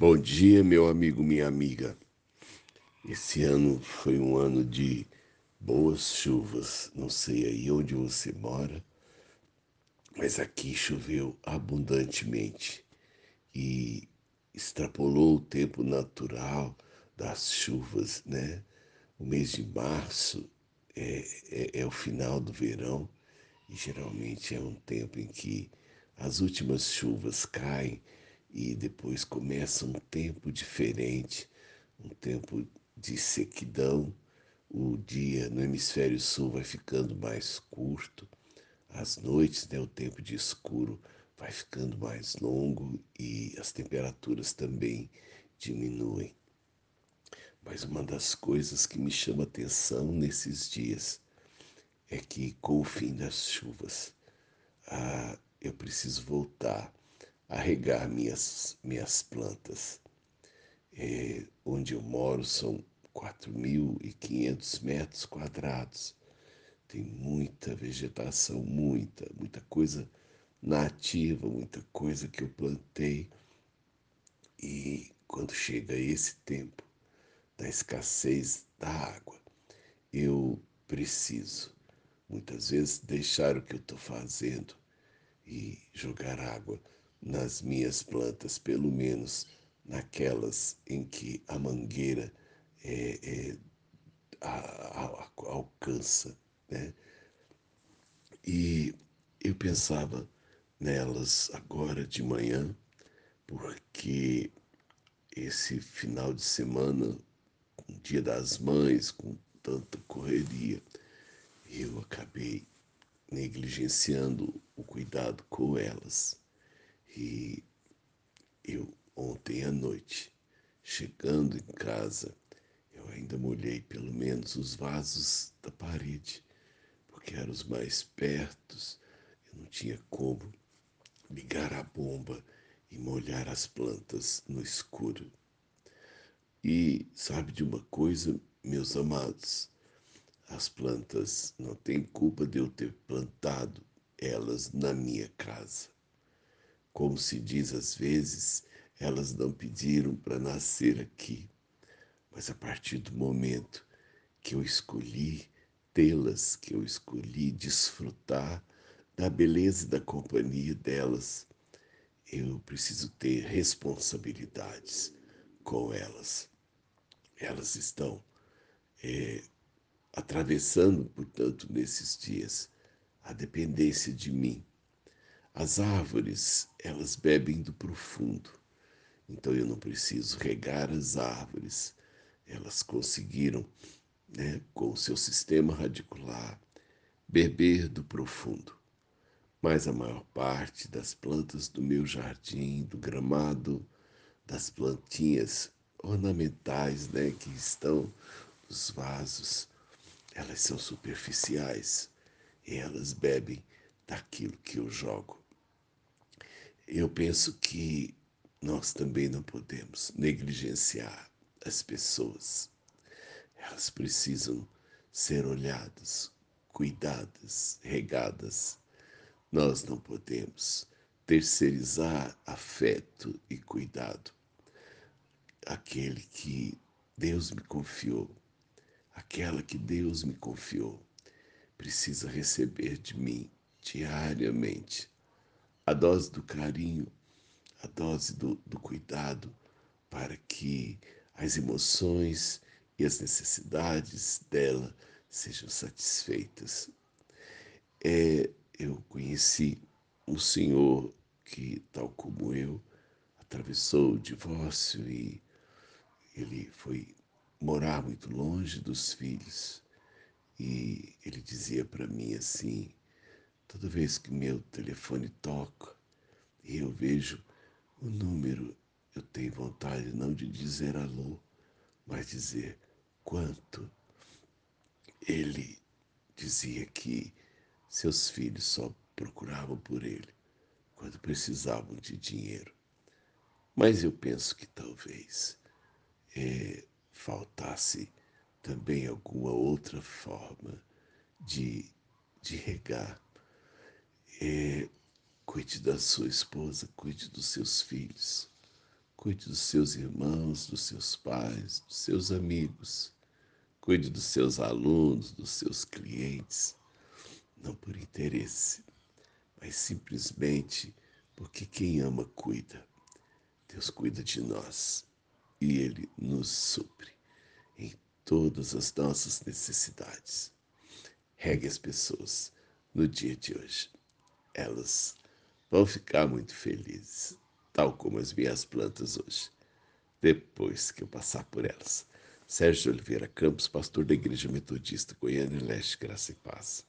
Bom dia, meu amigo, minha amiga. Esse ano foi um ano de boas chuvas. Não sei aí onde você mora, mas aqui choveu abundantemente e extrapolou o tempo natural das chuvas, né? O mês de março é, é, é o final do verão e geralmente é um tempo em que as últimas chuvas caem e depois começa um tempo diferente, um tempo de sequidão. O dia no hemisfério sul vai ficando mais curto, as noites, né, o tempo de escuro vai ficando mais longo e as temperaturas também diminuem. Mas uma das coisas que me chama atenção nesses dias é que com o fim das chuvas, ah, eu preciso voltar a regar minhas, minhas plantas. É, onde eu moro são 4.500 metros quadrados. Tem muita vegetação, muita, muita coisa nativa, muita coisa que eu plantei. E quando chega esse tempo da escassez da água, eu preciso muitas vezes deixar o que eu estou fazendo e jogar água nas minhas plantas, pelo menos naquelas em que a mangueira é, é, a, a, alcança. Né? E eu pensava nelas agora de manhã, porque esse final de semana, o Dia das Mães, com tanta correria, eu acabei negligenciando o cuidado com elas. E eu, ontem à noite, chegando em casa, eu ainda molhei pelo menos os vasos da parede, porque eram os mais pertos, eu não tinha como ligar a bomba e molhar as plantas no escuro. E sabe de uma coisa, meus amados? As plantas não têm culpa de eu ter plantado elas na minha casa. Como se diz às vezes, elas não pediram para nascer aqui, mas a partir do momento que eu escolhi tê-las, que eu escolhi desfrutar da beleza e da companhia delas, eu preciso ter responsabilidades com elas. Elas estão é, atravessando, portanto, nesses dias, a dependência de mim as árvores, elas bebem do profundo. Então eu não preciso regar as árvores. Elas conseguiram, né, com o seu sistema radicular, beber do profundo. Mas a maior parte das plantas do meu jardim, do gramado, das plantinhas ornamentais né, que estão nos vasos, elas são superficiais e elas bebem daquilo que eu jogo eu penso que nós também não podemos negligenciar as pessoas. Elas precisam ser olhadas, cuidadas, regadas. Nós não podemos terceirizar afeto e cuidado. Aquele que Deus me confiou, aquela que Deus me confiou, precisa receber de mim diariamente a dose do carinho, a dose do, do cuidado, para que as emoções e as necessidades dela sejam satisfeitas. É, eu conheci um senhor que, tal como eu, atravessou o divórcio e ele foi morar muito longe dos filhos. E ele dizia para mim assim: Toda vez que meu telefone toca e eu vejo o número, eu tenho vontade não de dizer alô, mas dizer quanto. Ele dizia que seus filhos só procuravam por ele quando precisavam de dinheiro. Mas eu penso que talvez é, faltasse também alguma outra forma de, de regar é, cuide da sua esposa, cuide dos seus filhos, Cuide dos seus irmãos, dos seus pais, dos seus amigos. Cuide dos seus alunos, dos seus clientes, não por interesse, mas simplesmente porque quem ama cuida. Deus cuida de nós e Ele nos supre em todas as nossas necessidades. Regue as pessoas no dia de hoje. Elas vão ficar muito felizes, tal como as minhas plantas hoje, depois que eu passar por elas. Sérgio Oliveira Campos, pastor da Igreja Metodista Goiânia Leste, Graça e Paz.